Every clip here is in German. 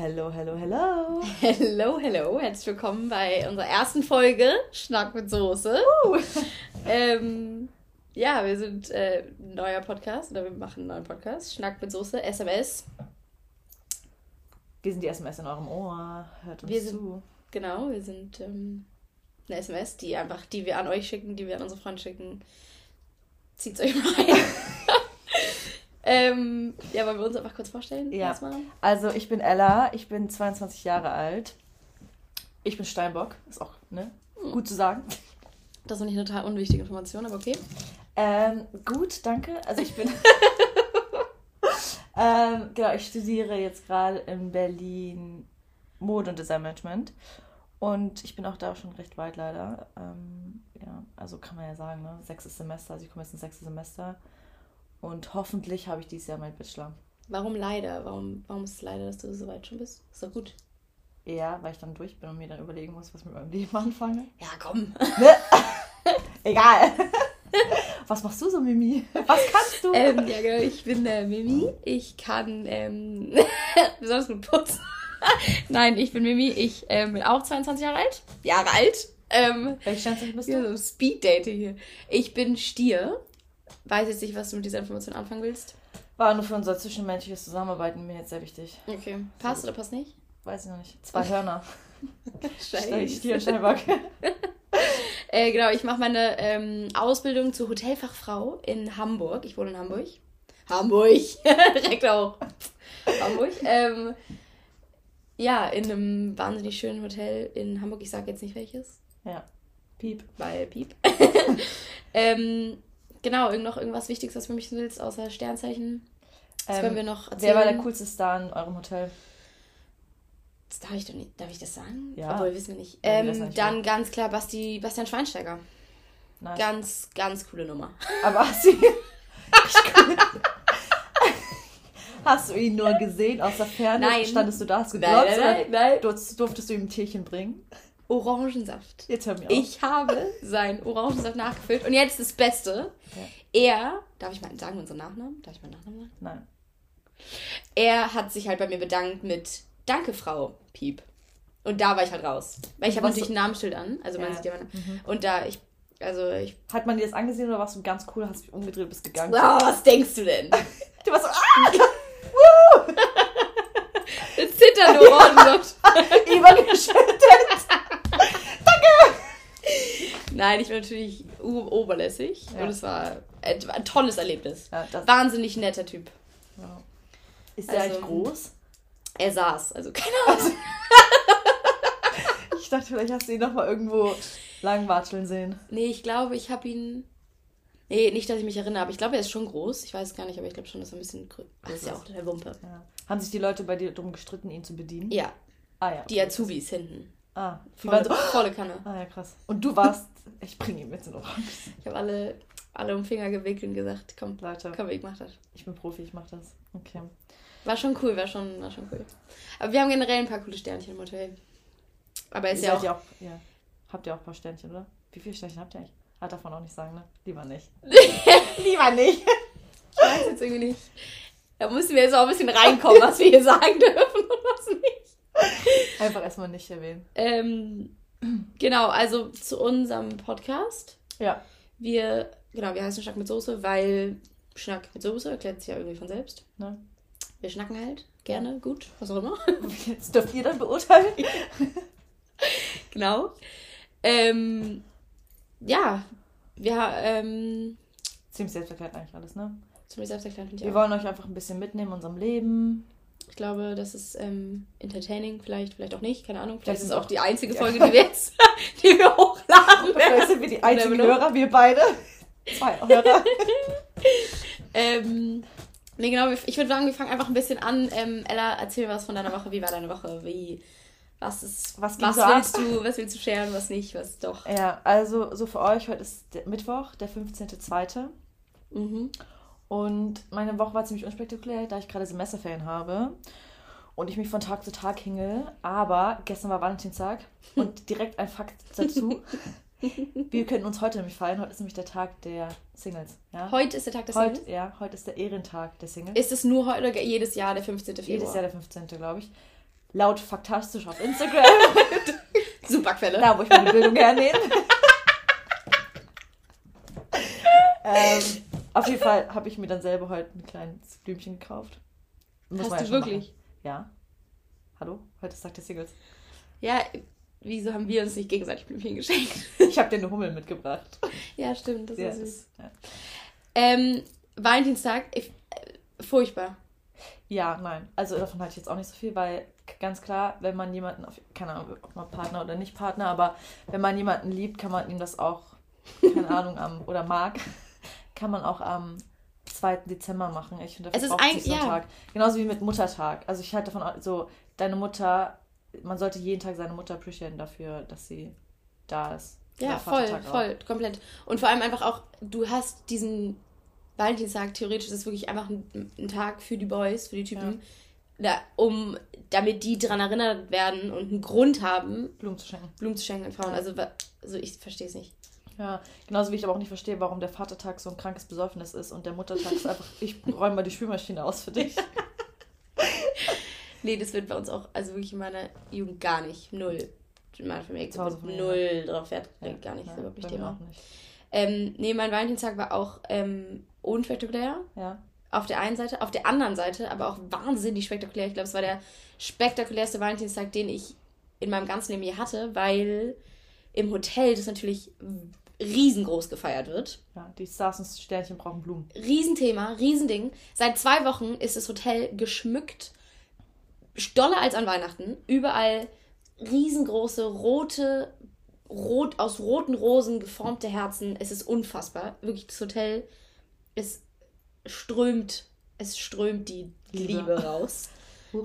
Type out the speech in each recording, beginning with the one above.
Hello, hello, hello. Hello, hello. Herzlich willkommen bei unserer ersten Folge Schnack mit Soße. Uh. Ähm, ja, wir sind äh, ein neuer Podcast oder wir machen einen neuen Podcast. Schnack mit Soße, SMS. Wir sind die SMS in eurem Ohr. Hört uns Wir sind- zu. Genau, wir sind ähm, eine SMS, die einfach, die wir an euch schicken, die wir an unsere Freunde schicken. Zieht's euch mal rein. Ähm, ja, wollen wir uns einfach kurz vorstellen? Ja. Erstmal? Also, ich bin Ella, ich bin 22 Jahre alt. Ich bin Steinbock, ist auch ne? gut zu sagen. Das ist noch nicht eine total unwichtige Information, aber okay. Ähm, gut, danke. Also, ich bin. ähm, genau, ich studiere jetzt gerade in Berlin Mode und Designmanagement. Und ich bin auch da schon recht weit leider. Ähm, ja, also kann man ja sagen, ne? Sechstes Semester, also ich komme jetzt ins sechste Semester. Und hoffentlich habe ich dieses Jahr meinen Bachelor. Warum leider? Warum, warum ist es leider, dass du so weit schon bist? Ist doch gut. Ja, weil ich dann durch bin und mir dann überlegen muss, was ich mit meinem Leben anfange. Ja, komm. Ne? Egal. Was machst du so, Mimi? Was kannst du? ähm, ja, genau, ich bin äh, Mimi. Ich kann ähm, besonders gut putzen. Nein, ich bin Mimi. Ich ähm, bin auch 22 Jahre alt. Jahre alt. Ähm, Welche Sternzeichen bist du? so Speed-Dating hier. Ich bin Stier. Weiß jetzt nicht, was du mit dieser Information anfangen willst. War nur für unser zwischenmenschliches Zusammenarbeiten mir jetzt sehr wichtig. Okay. Passt oder passt nicht? Weiß ich noch nicht. Zwei Hörner. Scheiße. Stier und Steinbock. Äh, genau, ich mache meine ähm, Ausbildung zur Hotelfachfrau in Hamburg. Ich wohne in Hamburg. Hamburg! Direkt auch. Hamburg. Ähm, ja, in einem wahnsinnig schönen Hotel in Hamburg. Ich sage jetzt nicht welches, Ja. Piep. weil Piep. ähm, genau, noch irgendwas Wichtiges, was du mich willst, außer Sternzeichen. Das Ähm, können wir noch erzählen. Wer war der coolste Star in eurem Hotel? Das darf ich doch nicht. Darf ich das sagen? Ja. Obwohl, wissen wir nicht. Ähm, wissen nicht, dann ganz klar Basti, Bastian Schweinsteiger. Nice. Ganz, ganz coole Nummer. Aber hast du, hast du ihn nur gesehen aus der Ferne? Nein. Standest du da, hast geglotzt? nein, nein, nein. Durftest, durftest du ihm ein Tierchen bringen? Orangensaft. Jetzt hör mir auf. Ich habe seinen Orangensaft nachgefüllt. Und jetzt das Beste. Er, darf ich mal sagen, unseren Nachnamen? Darf ich meinen Nachnamen sagen? Nein. Er hat sich halt bei mir bedankt mit Danke, Frau Piep. Und da war ich halt raus. Weil ich habe natürlich ein Namensschild an. Also man Ja. sieht ja meinen Mhm. Und da ich, also ich. Hat man dir das angesehen oder warst du ganz cool, hast dich umgedreht und bist gegangen? Wow, was denkst du denn? Du warst so, ah! Jetzt zittern nur Orangensaft. Nein, ich bin natürlich oberlässig. Ja. Und es war ein, tolles Erlebnis. Ja, das, Wahnsinnig netter Typ. ja. Ist der Also- eigentlich groß? Er saß. Also keine Ahnung. Ich dachte, vielleicht hast du ihn noch mal irgendwo langwatscheln sehen. Nee, ich glaube, ich habe ihn. Nee, nicht, dass ich mich erinnere, aber ich glaube, er ist schon groß. Ich weiß es gar nicht, aber ich glaube schon, dass er ein bisschen größer ist. ist ja auch der Wumpe. Ja. Haben sich die Leute bei dir darum gestritten, ihn zu bedienen? Ja, Ah ja. die Azubis hinten. Ah, die Volle, waren so, volle Kanne. ah ja, krass. Und du warst, ich bringe ihn mit in Orange. Ich habe alle, alle um Finger gewickelt und gesagt, komm, Leute, komm, ich mach das. ich bin Profi, ich mach das. Okay. War schon cool, war schon, war schon cool. Aber wir haben generell ein paar coole Sternchen im Hotel. Aber er ist ja auch. ja auch, ja. Habt ihr auch ein paar Sternchen, oder? Wie viele Sternchen habt ihr eigentlich? Ah, darf man auch nicht sagen, ne? Lieber nicht. Lieber nicht. Ich weiß jetzt irgendwie nicht. Da müssen wir jetzt auch ein bisschen reinkommen, was wir hier sagen dürfen. Einfach erstmal nicht erwähnen. Ähm, genau, also zu unserem Podcast. Ja. Wir, genau, wir heißen Schnack mit Soße, weil Schnack mit Soße erklärt sich ja irgendwie von selbst. Ne? Wir schnacken halt gerne, gut, was auch immer. Jetzt dürft ihr dann beurteilen. genau. Ähm, ja, wir, ähm, Ziemlich selbsterklärt eigentlich alles, ne? ziemlich selbsterklärend ich Wir wollen euch einfach ein bisschen mitnehmen in unserem Leben. Ich glaube, das ist ähm, entertaining, vielleicht, vielleicht auch nicht, keine Ahnung. Vielleicht, Vielleicht ist es auch die einzige Ja. Folge, die wir jetzt, die wir hochladen Vielleicht sind wir die einzigen. Hörer, wir beide. Zwei Hörer. Ähm, nee, genau, ich würde sagen, wir fangen einfach ein bisschen an. Ähm, Ella, erzähl was von deiner Woche. Wie war deine Woche? Wie, was ist, Was was so ab? willst du, was willst du scheren, was nicht, was doch. Ja, also so für euch, heute ist Mittwoch, der 15.02. Mhm. Und meine Woche war ziemlich unspektakulär, da ich gerade Semesterferien habe und ich mich von Tag zu Tag hinge. Aber gestern war Valentinstag und direkt ein Fakt dazu. Wir können uns heute nämlich feiern. Heute ist nämlich der Tag der Singles. Ja? Heute ist der Tag des Singles. Heute, ja, heute ist der Ehrentag der Singles. Ist es nur heute oder jedes Jahr der 15. Februar? Jedes Jahr der 15. glaube ich. laut faktastisch auf Instagram. Superquelle. Da, wo ich meine Bildung hernehme. ähm, auf jeden Fall habe ich mir dann selber heute ein kleines Blümchen gekauft. Muss Hast ja du schon wirklich? machen. Ja. Hallo? Heute ist Tag der Singles. Ja, wieso haben wir uns nicht gegenseitig Blümchen geschenkt? Ich habe dir eine Hummel mitgebracht. Ja, stimmt, das Ja, ist süß. ja. Ähm, Valentinstag, ich, äh, furchtbar. Ja, nein. Also davon halte ich jetzt auch nicht so viel, weil ganz klar, wenn man jemanden, auf, keine Ahnung, ob man Partner oder nicht Partner, aber wenn man jemanden liebt, kann man ihm das auch, keine Ahnung, am, oder mag, kann man auch am 2. Dezember machen. Ich finde, Es das ist ein- so ja. Tag. Genauso wie mit Muttertag. Also ich halte davon so, deine Mutter, man sollte jeden Tag seine Mutter appreciaten dafür, dass sie da ist. Ja, voll, voll, komplett. Und vor allem einfach auch, du hast diesen Valentinstag, theoretisch ist es wirklich einfach ein, ein Tag für die Boys, für die Typen, da, um, damit die daran erinnert werden und einen Grund haben, Blumen zu schenken. Blumen zu schenken an Frauen. Ja. Also, also ich verstehe es nicht. Ja, genauso wie ich aber auch nicht verstehe, warum der Vatertag so ein krankes Besäufnis ist und der Muttertag ist einfach, ich räume mal die Spülmaschine aus für dich. Nee, das wird bei uns auch, also wirklich in meiner Jugend gar nicht. Null. In meiner Familie wird null drauf Wert gelegt, gar nicht. Ja, bei mir Thema. nicht. Ähm, nee, mein Valentinstag war auch ähm, unspektakulär. Ja. Auf der einen Seite, auf der anderen Seite, aber auch wahnsinnig spektakulär. Ich glaube, es war der spektakulärste Valentinstag, den ich in meinem ganzen Leben je hatte, weil im Hotel das natürlich riesengroß gefeiert wird. Ja, die Stars und Sternchen brauchen Blumen. Riesenthema, Riesending. Seit zwei Wochen ist das Hotel geschmückt, doller als an Weihnachten. Überall riesengroße, rote, rot, aus roten Rosen geformte Herzen. Es ist unfassbar. Wirklich, das Hotel, es strömt, es strömt die Liebe. Liebe raus.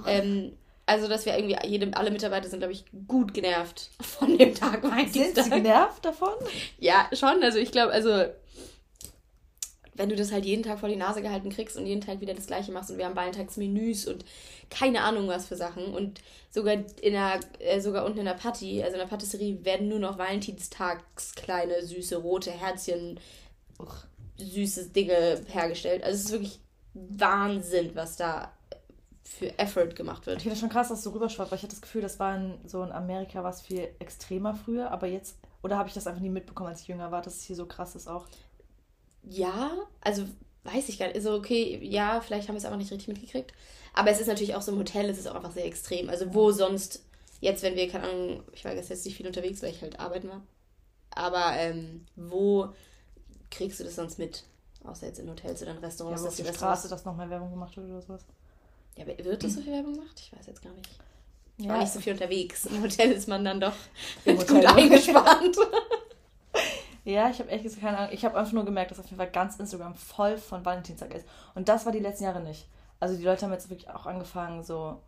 Ähm, also, dass wir irgendwie, jede, alle Mitarbeiter sind, glaube ich, gut genervt von dem Tag Sind Valentinstag. sie genervt davon? Ja, schon. Also ich glaube, also wenn du das halt jeden Tag vor die Nase gehalten kriegst und jeden Tag wieder das gleiche machst und wir haben Valentagsmenüs und keine Ahnung was für Sachen und sogar in der, äh, sogar unten in der Patty, also in der Patisserie, werden nur noch Valentinstags kleine, süße, rote Herzchen, uch, süße Dinge hergestellt. Also es ist wirklich Wahnsinn, was da für Effort gemacht Ich wird. finde das schon krass, dass du rüberschwappt, weil ich hatte das Gefühl, das war in, so in Amerika was viel extremer früher, aber jetzt, oder habe ich das einfach nie mitbekommen, als ich jünger war, dass es hier so krass ist auch. Ja, also weiß ich gar nicht. Also okay, ja, vielleicht haben wir es einfach nicht richtig mitgekriegt. Aber es ist natürlich auch so im Hotel, es ist auch einfach sehr extrem. Also wo sonst, jetzt wenn wir, keine Ahnung, ich war jetzt nicht viel unterwegs, weil ich halt arbeiten war. Aber ähm, wo kriegst du das sonst mit? Außer jetzt in Hotels oder in Ja, Restaurants. aber auf dass die der Straße, dass noch mehr Werbung gemacht wird oder sowas. Ja, wird das so viel Werbung gemacht? Ich weiß jetzt gar nicht. Ich Ja, war nicht so viel unterwegs. Im Hotel ist man dann doch gut eingespannt. Ja, ich habe echt gesagt, keine Ahnung. Ich habe einfach nur gemerkt, dass auf jeden Fall ganz Instagram voll von Valentinstag ist. Und das war die letzten Jahre nicht. Also die Leute haben jetzt wirklich auch angefangen, so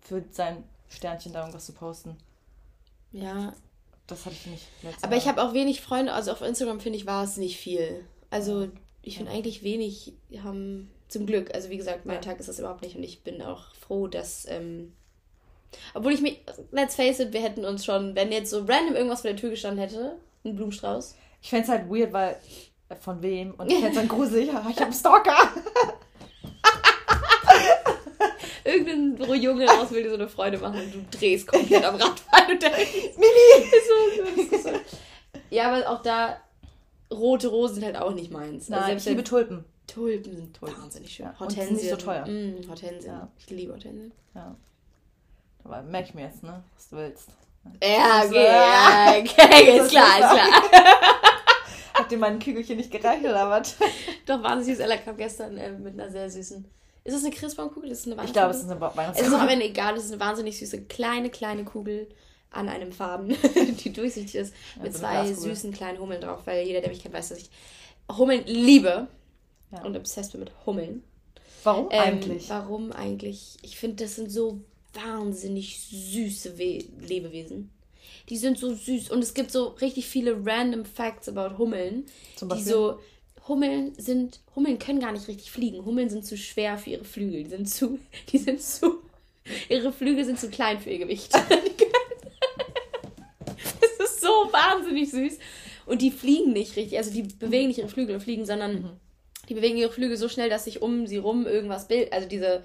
für sein Sternchen da irgendwas zu posten. ja, Das hatte ich nicht. letztes Aber ich Jahr. habe auch wenig Freunde, also auf Instagram finde ich, war es nicht viel. Also ich finde eigentlich wenig haben zum Glück. Also wie gesagt, mein Ja. Tag ist das überhaupt nicht und ich bin auch froh, dass. Ähm, obwohl ich mich, let's face it, wir hätten uns schon, wenn jetzt so random irgendwas vor der Tür gestanden hätte, ein Blumenstrauß. Ich fände es halt weird, weil äh, von wem? Und ich fände es dann gruselig. Ich habe einen Stalker. Irgendein Junge raus will dir so eine Freude machen und du drehst komplett am Rad, weil du denkst, Mimi! so, ist so. Ja, aber auch da, rote Rosen sind halt auch nicht meins. Also Nein, selbst ich liebe Tulpen. Tulpen sind wahnsinnig schön. Ja, und sind nicht so teuer. Mm, Hortensien. Ja. Ich liebe Hortensien. Ja. Aber merk ich mir jetzt, ne? Was du willst. Ja, okay, ja, okay, ist klar, ist klar. Hat dir mein Kügelchen nicht gereicht oder was? Doch, wahnsinnig süß. Ella kam gestern äh, mit einer sehr süßen. Ist das eine Christbaumkugel? Ist das eine Ich glaube, es ist Weihnachtskugel? eine Es ist auch Weihnachtskugel. Ende egal, es ist eine wahnsinnig süße, kleine, kleine Kugel an einem Faden, die durchsichtig ist, mit so zwei süßen kleinen Hummeln drauf, weil jeder, der mich kennt, weiß, dass ich Hummeln liebe Ja. und obsessed bin mit Hummeln. Warum Ähm, eigentlich? Warum eigentlich? Ich finde, das sind so wahnsinnig süße We Lebewesen. Die sind so süß. Und es gibt so richtig viele random Facts about Hummeln. Zum Die Beispiel? so. Hummeln sind. Hummeln können gar nicht richtig fliegen. Hummeln sind zu schwer für ihre Flügel. Die sind zu. Die sind zu. Ihre Flügel sind zu klein für ihr Gewicht. so wahnsinnig süß. Und die fliegen nicht richtig. Also die bewegen nicht ihre Flügel und fliegen, sondern Mhm. die bewegen ihre Flügel so schnell, dass sich um sie rum irgendwas bildet. Also diese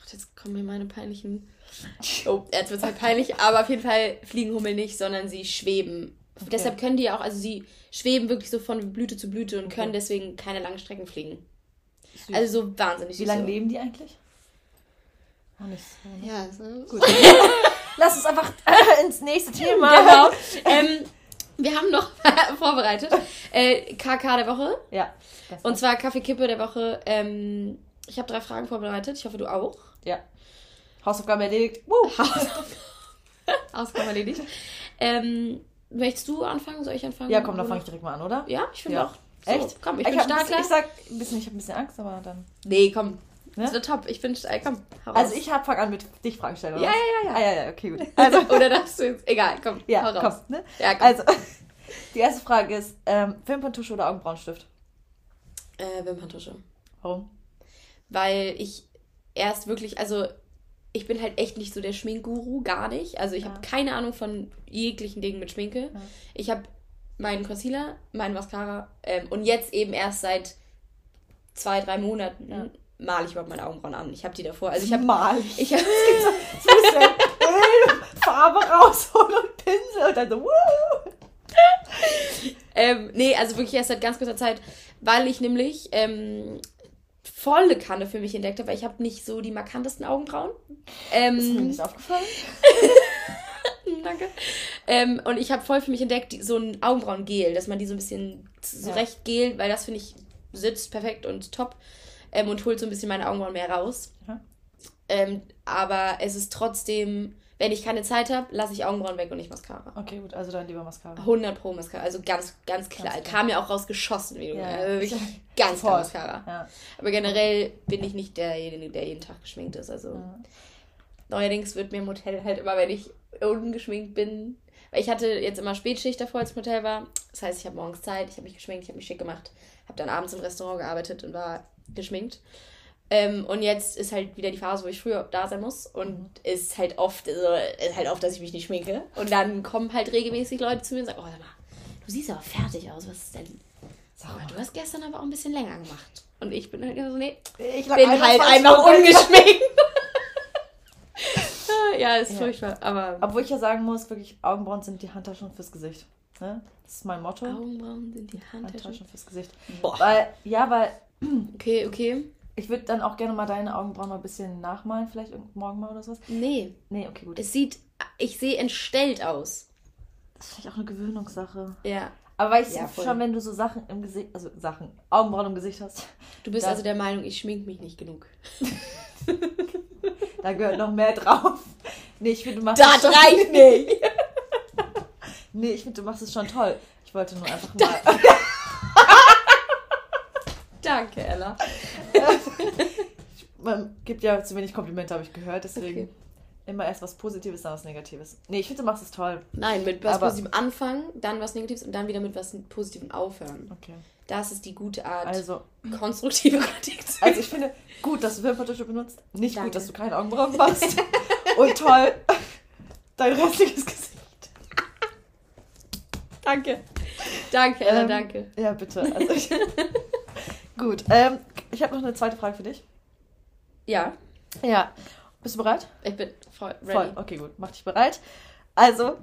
Gott, jetzt kommen mir meine peinlichen. Oh, jetzt wird es halt peinlich, aber auf jeden Fall fliegen Hummel nicht, sondern sie schweben. Okay. Deshalb können die ja auch, also sie schweben wirklich so von Blüte zu Blüte und Okay. können deswegen keine langen Strecken fliegen. Süß. Also so wahnsinnig Wie lange leben die eigentlich? Auch nicht so. Ja, so. Gut. Lass uns einfach ins nächste Thema. Genau. ähm, wir haben noch vorbereitet äh, KK der Woche. Ja. Und zwar Kaffeekippe der Woche. Ähm, ich habe drei Fragen vorbereitet. Ich hoffe, du auch. ja. Hausaufgaben erledigt. Woo. Ausgabe erledigt. Ähm, möchtest du anfangen? Soll ich anfangen? Ja, komm, dann fange ich direkt mal an, oder? Ja, ich finde Ja. auch. So, Echt? Komm, ich, ich bin stark. bisschen, ich sag ein bisschen, ich habe ein bisschen Angst, aber dann. Nee, komm. Ne? Das ist top. Ich stark. Komm, hau Also raus. ich hab, fang an mit dich Fragen stellen, oder? Ja, was? ja, ja, Ah, ja. ja, ja, okay, gut. Also, Oder darfst du jetzt. Egal, komm. ja, hau raus. komm, ne? Ja, komm. Also, die erste Frage ist, ähm, Wimperntusche oder Augenbrauenstift? Äh, Wimperntusche. Warum? Weil ich erst wirklich, also ich bin halt echt nicht so der Schminkguru, gar nicht. Also ich Ja. habe keine Ahnung von jeglichen Dingen mit Schminke. Ja. Ich habe meinen Concealer, meinen Mascara ähm, und jetzt eben erst seit zwei, drei Monaten Ja. Male ich überhaupt meine Augenbrauen an. Ich habe die davor. Also ich habe mal. ich habe So ein bisschen Öl, Farbe rausholen und Pinsel und dann so, wuh. ähm, nee, also wirklich erst seit ganz kurzer Zeit, weil ich nämlich ähm, volle Kanne für mich entdeckt habe, weil ich habe nicht so die markantesten Augenbrauen. Ähm, Ist mir nicht aufgefallen? Danke. Ähm, und ich habe voll für mich entdeckt, die, so ein Augenbrauengel, dass man die so ein bisschen zurecht gelt, weil das finde ich sitzt perfekt und top ähm, und holt so ein bisschen meine Augenbrauen mehr raus. Ja. Ähm, aber es ist trotzdem, wenn ich keine Zeit habe, lasse ich Augenbrauen weg und nicht Mascara. Okay, gut, also dann lieber Mascara. 100 pro Mascara, also ganz, ganz klar. Ganz klar. Kam ja auch rausgeschossen, wie du Ja, wirklich ganz klar. Mascara. Ja. Aber generell bin ich nicht derjenige, der jeden Tag geschminkt ist. Also Ja. neuerdings wird mir im Hotel halt immer, wenn ich ungeschminkt bin. Weil ich hatte jetzt immer Spätschicht davor, als ich im Hotel war. Das heißt, ich habe morgens Zeit, ich habe mich geschminkt, ich habe mich schick gemacht, habe dann abends im Restaurant gearbeitet und war geschminkt. Ähm, und jetzt ist halt wieder die Phase, wo ich früher da sein muss. Und ist halt oft, also, ist halt oft, dass ich mich nicht schminke. Und dann kommen halt regelmäßig Leute zu mir und sagen, oh, sag mal, du siehst aber fertig aus, was ist denn? Sag mal, du hast gestern aber auch ein bisschen länger gemacht. Und ich bin halt so, nee, Ich bin halt einfach ungeschminkt. ja, ist Ja. furchtbar, aber Obwohl ich ja sagen muss, wirklich, Augenbrauen sind die Handtaschen fürs Gesicht. Ne? Das ist mein Motto. Augenbrauen sind die Handtaschen. Handtaschen fürs Gesicht. Boah. Weil, ja, weil Okay, okay. ich würde dann auch gerne mal deine Augenbrauen mal ein bisschen nachmalen, vielleicht morgen mal oder sowas. Nee, Nee, okay, gut. es sieht, ich sehe entstellt aus. Das ist vielleicht auch eine Gewöhnungssache. Ja. Aber weißt Ja, du voll. schon, wenn du so Sachen im Gesicht, also Sachen, Augenbrauen im Gesicht hast, Du bist Ja. also der Meinung, ich schmink mich nicht genug. da gehört noch mehr drauf. Nee, ich finde, du machst Das es schon, reicht nicht. Nee, ich finde, du machst es schon toll. Ich wollte nur einfach mal. Danke, Ella. Man gibt ja zu wenig Komplimente, habe ich gehört, deswegen Okay. immer erst was Positives, dann was Negatives. Nee, ich finde, du machst es toll. Nein, mit was Aber- Positivem anfangen, dann was Negatives und dann wieder mit was Positivem aufhören. Okay. Das ist die gute Art, Also, konstruktive Kritik zu also ich finde, gut, dass du Wimperntusche benutzt. Nicht Danke. gut, dass du keine Augenbrauen machst. Und toll, dein restliches Gesicht. Danke. Danke, Ella, Ähm, danke. Ja, bitte. Also ich, gut, ähm, ich habe noch eine zweite Frage für dich. Ja, Ja. Bist du bereit? ich bin voll ready. Voll. Okay, gut. Mach dich bereit. Also,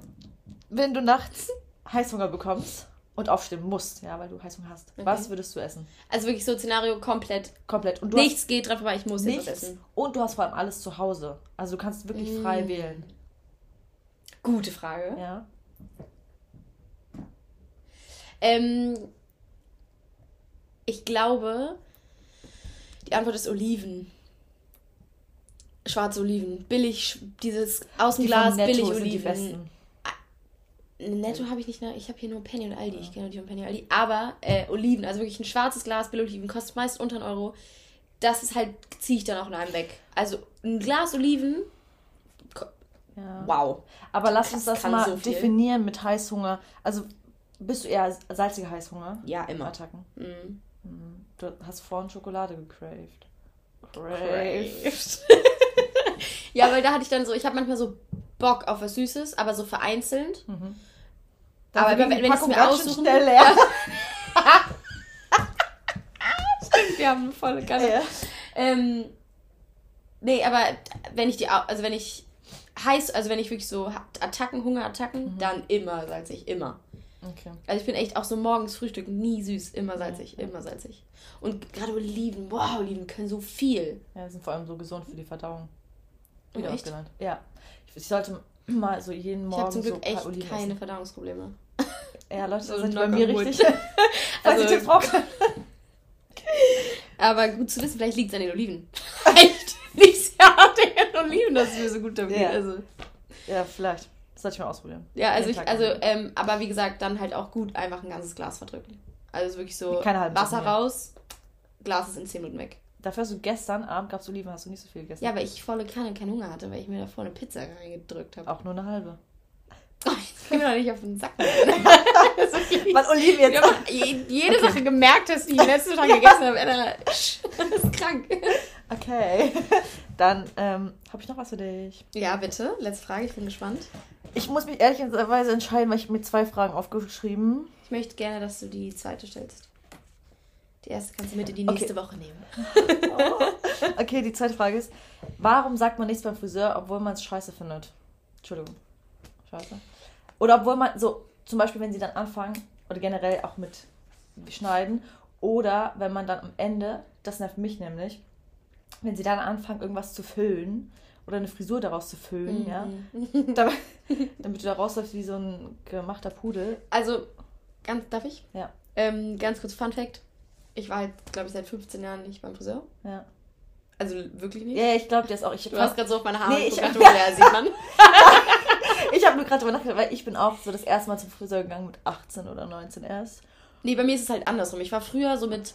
wenn du nachts Heißhunger bekommst und aufstehen musst, ja, weil du Heißhunger hast, Okay. was würdest du essen? Also wirklich so Szenario komplett. Komplett. Und du Nichts geht dran vorbei, ich muss jetzt nichts essen. und du hast vor allem alles zu Hause. Also du kannst wirklich frei Mm. wählen. Gute Frage. Ja. Ähm, ich glaube, die Antwort ist Oliven. Schwarze Oliven. Billig, dieses aus dem Die billig Oliven. besten. Netto habe ich nicht, ich habe hier nur Penny und Aldi. Ich kenne nur die von Penny und Aldi. Aber äh, Oliven, also wirklich ein schwarzes Glas Billig-Oliven, kostet meist unter einen Euro. Das ist halt, ziehe ich dann auch in einem weg. Also ein Glas Oliven, Ja. wow. Aber lass uns Das mal so definieren mit Heißhunger. Also bist du eher salziger Heißhunger? Ja, immer. Attacken. Mhm. Mhm. Du hast vorhin Schokolade gecraved. Craved. ja, weil da hatte ich dann so, ich habe manchmal so Bock auf was Süßes, aber so vereinzelt. Mhm. Aber wenn- wenn ich's Packung mir aussuchen- schnell leer. Wir haben eine volle Kanne. Ja. Ähm, Nee, aber wenn ich die, also wenn ich heiß, also wenn ich wirklich so Attacken, Hungerattacken, dann immer salzig, immer. Okay. Also ich bin echt auch so morgens Frühstück nie süß, immer salzig, immer salzig. Und gerade Oliven, wow, Oliven können so viel. Ja, sind vor allem so gesund für die Verdauung. Oh, Wieder echt? ausgelernt. Ja. Ich, ich sollte mal so jeden Ich Morgen habe zum so Glück paar echt Oliven keine essen. Verdauungsprobleme. Ja, Leute, so das ihr knock bei mir richtig. Falls Also- Tipps braucht. Aber gut zu wissen, vielleicht liegt es an den Oliven. Echt? Liegt ja an den Oliven, dass es mir so gut damit Ja. geht. Also, Ja, vielleicht. Das sollte ich mal ausprobieren. ja, also ich, also, ähm, aber wie gesagt, dann halt auch gut einfach ein ganzes Glas verdrücken. Also wirklich so Wasser mehr. raus, Glas ist in 10 Minuten weg. Dafür hast du gestern Abend gab's Oliven, hast du nicht so viel gegessen. Ja, weil ich volle Kanne keinen Hunger hatte, weil ich mir davor eine Pizza reingedrückt habe. Auch nur eine halbe. Jetzt geh mir doch nicht auf den Sack. Weil Oliven jetzt. Ja, je- jede Woche gemerkt, dass ich letzten Tag gegessen habe. Das ist krank. Okay. Dann ähm, habe ich noch was für dich. Ja, bitte. Letzte Frage, ich bin gespannt. Ich muss mich ehrlicherweise entscheiden, weil ich mir zwei Fragen aufgeschrieben. Ich möchte gerne, dass du die zweite stellst. Die erste kannst du mit in die Okay. nächste Woche nehmen. Okay, die zweite Frage ist: Warum sagt man nichts beim Friseur, obwohl man es scheiße findet? Entschuldigung. Scheiße. Oder obwohl man so, zum Beispiel, wenn sie dann anfangen, oder generell auch mit Schneiden, oder wenn man dann am Ende, das nervt mich nämlich, wenn sie dann anfangen, irgendwas zu füllen oder eine Frisur daraus zu füllen, ja, Mhm. damit, damit du da rausläufst wie so ein gemachter Pudel. Also, ganz, darf ich? Ja. Ähm, ganz kurz Fun Fact. Ich war halt, glaube ich, seit 15 Jahren nicht beim Friseur. Ja, Also wirklich nicht. ja ich glaube, das auch. Ich Du hast gerade so auf meine Haare Nee, ich- geguckt, ja, sieht man. Ich habe nur gerade drüber nachgedacht, weil ich bin auch so das erste Mal zum Friseur gegangen mit 18 oder 19 erst. Nee, bei mir ist es halt andersrum. Ich war früher so mit,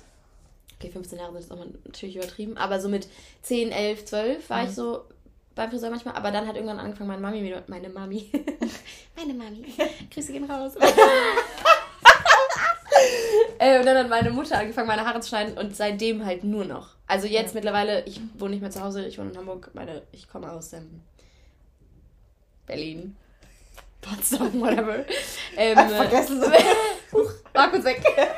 okay, 15 Jahre sind jetzt auch mal natürlich übertrieben, aber so mit 10, 11, 12 war Mhm. ich so beim Friseur manchmal, aber dann hat irgendwann angefangen, meine Mami, meine Mami, meine Mami, Grüße gehen raus. äh, und dann hat meine Mutter angefangen, meine Haare zu schneiden und seitdem halt nur noch. Also jetzt Ja. mittlerweile, ich wohne nicht mehr zu Hause, ich wohne in Hamburg, meine, ich komme aus ähm, Berlin. Potsdam, whatever. Ähm, Ach, vergessen. Huch, war kurz weg.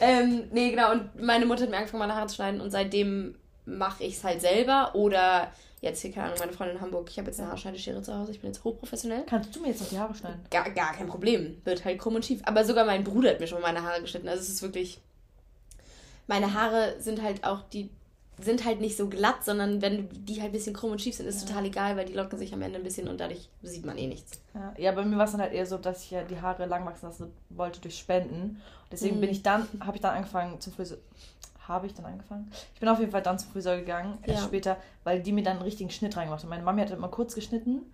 ähm, nee, genau. Und meine Mutter hat mir angefangen, meine Haare zu schneiden. Und seitdem mache ich es halt selber. Oder jetzt hier, keine Ahnung, meine Freundin in Hamburg. Ich habe jetzt eine Haarschneideschere zu Hause. Ich bin jetzt hochprofessionell. Kannst du mir jetzt noch die Haare schneiden? Gar, gar kein Problem. Wird halt krumm und schief. Aber sogar mein Bruder hat mir schon meine Haare geschnitten. Also es ist wirklich... Meine Haare sind halt auch die... Sind halt nicht so glatt, sondern wenn die halt ein bisschen krumm und schief sind, ist total egal, weil die locken sich am Ende ein bisschen und dadurch sieht man eh nichts. Ja, ja bei mir war es dann halt eher so, dass ich ja die Haare lang wachsen lassen wollte durch Spenden. Deswegen Mhm. bin ich dann, habe ich dann angefangen zum Friseur. Habe ich dann angefangen? Ich bin auf jeden Fall dann zum Friseur gegangen, erst Ja. später, weil die mir dann einen richtigen Schnitt reingemacht haben. Meine Mami hat immer kurz geschnitten,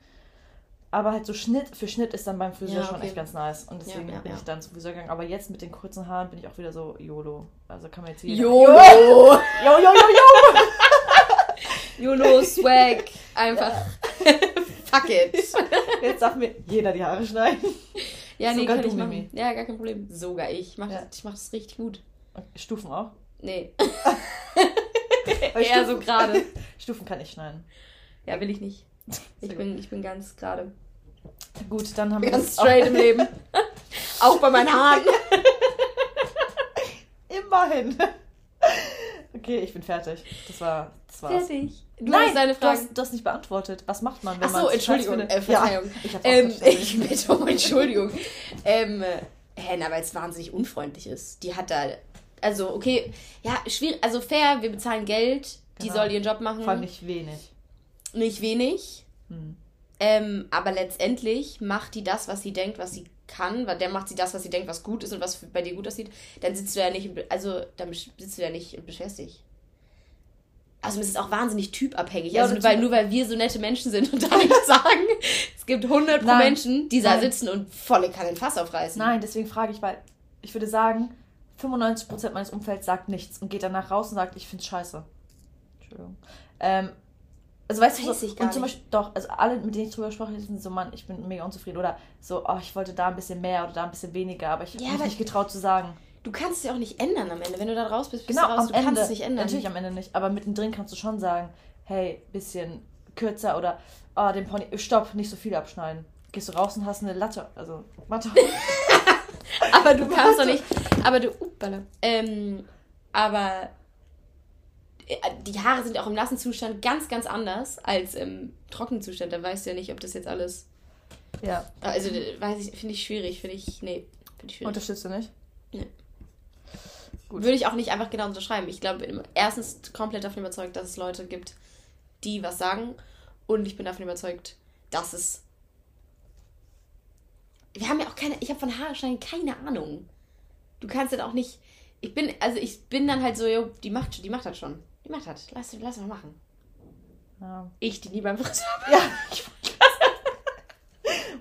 aber halt so Schnitt für Schnitt ist dann beim Friseur Ja, schon okay. echt ganz nice. Und deswegen Ja, ja, bin ich dann zum Friseur gegangen. Aber jetzt mit den kurzen Haaren bin ich auch wieder so YOLO. Also kann man jetzt hier. YOLO! Jo, jo, jo, jo! YOLO, Swag, einfach fuck it. Jetzt darf mir jeder die Haare schneiden. Ja, nee, Sogar kann du, ich machen. Mimi. Ja, gar kein Problem. Sogar ich. Ich mach, das, ich mach das richtig gut. Stufen auch. Nee, eher Stufen, so gerade. Stufen kann ich schneiden. Ja, will ich nicht. Ich bin, ich bin ganz gerade. Gut, dann haben wir Ganz das straight im Leben. Auch bei meinen Haaren. Immerhin. Okay, ich bin fertig. Das war. Das war's. Fertig. Du Nein, hast deine du hast, du hast nicht beantwortet. Was macht man, wenn Ach man so, es Entschuldigung. Äh? Verzeihung. Ja, ich Ähm, verstanden. ich bitte um Entschuldigung. ähm, äh, hä, na, weil es wahnsinnig unfreundlich ist. Die hat da. Also, okay, ja, schwierig. Also fair, wir bezahlen Geld. Die Genau. soll ihren Job machen. Vor allem nicht wenig. nicht wenig. Hm. Ähm, aber letztendlich macht die das, was sie denkt, was sie kann, weil der macht sie das, was sie denkt, was gut ist und was bei dir gut aussieht, dann sitzt du ja nicht, also dann sitzt du ja nicht und beschwerst dich. Also es ist auch wahnsinnig typabhängig. Ja, also weil, nur weil wir so nette Menschen sind und da nichts sagen, es gibt 100 pro Nein. Menschen, die da sitzen und volle Kanne ein Fass aufreißen. Nein, deswegen frage ich, weil ich würde sagen, 95% meines Umfelds sagt nichts und geht danach raus und sagt, ich find's scheiße. Entschuldigung. Ähm, also weißt du, Weiß so, ich gar und zum nicht. Beispiel, doch, also alle, mit denen ich drüber gesprochen habe, sind so, Mann, ich bin mega unzufrieden. Oder so, oh, ich wollte da ein bisschen mehr oder da ein bisschen weniger, aber ich habe Ja, mich aber- nicht getraut zu sagen. Du kannst es ja auch nicht ändern am Ende. Wenn du da raus bist, bist Genau, du raus. am Du Ende. kannst es nicht ändern. Natürlich am Ende nicht, aber mittendrin kannst du schon sagen, hey, bisschen kürzer oder oh, den Pony, stopp, nicht so viel abschneiden. Gehst du raus und hast eine Latte, also Matte. Aber du kannst doch nicht. Aber du. Uppala. Ähm, aber die Haare sind auch im nassen Zustand ganz, ganz anders als im trockenen Zustand. Da weißt du ja nicht, ob das jetzt alles. Ja. Also, weiß ich, finde ich schwierig. Finde ich, nee, finde ich schwierig. Unterstützt du nicht? Nee. Würde ich auch nicht einfach genau unterschreiben. Ich glaube, erstens komplett davon überzeugt, dass es Leute gibt, die was sagen. Und ich bin davon überzeugt, dass es. Wir haben ja auch keine. Ich habe von Haare schneiden keine Ahnung. Du kannst dann auch nicht. Ich bin, also ich bin dann halt so, jo, die macht, die macht das schon. Die macht das. Lass, lass mal machen. Ja. Ich, die nie beim Friseur. Ja, ich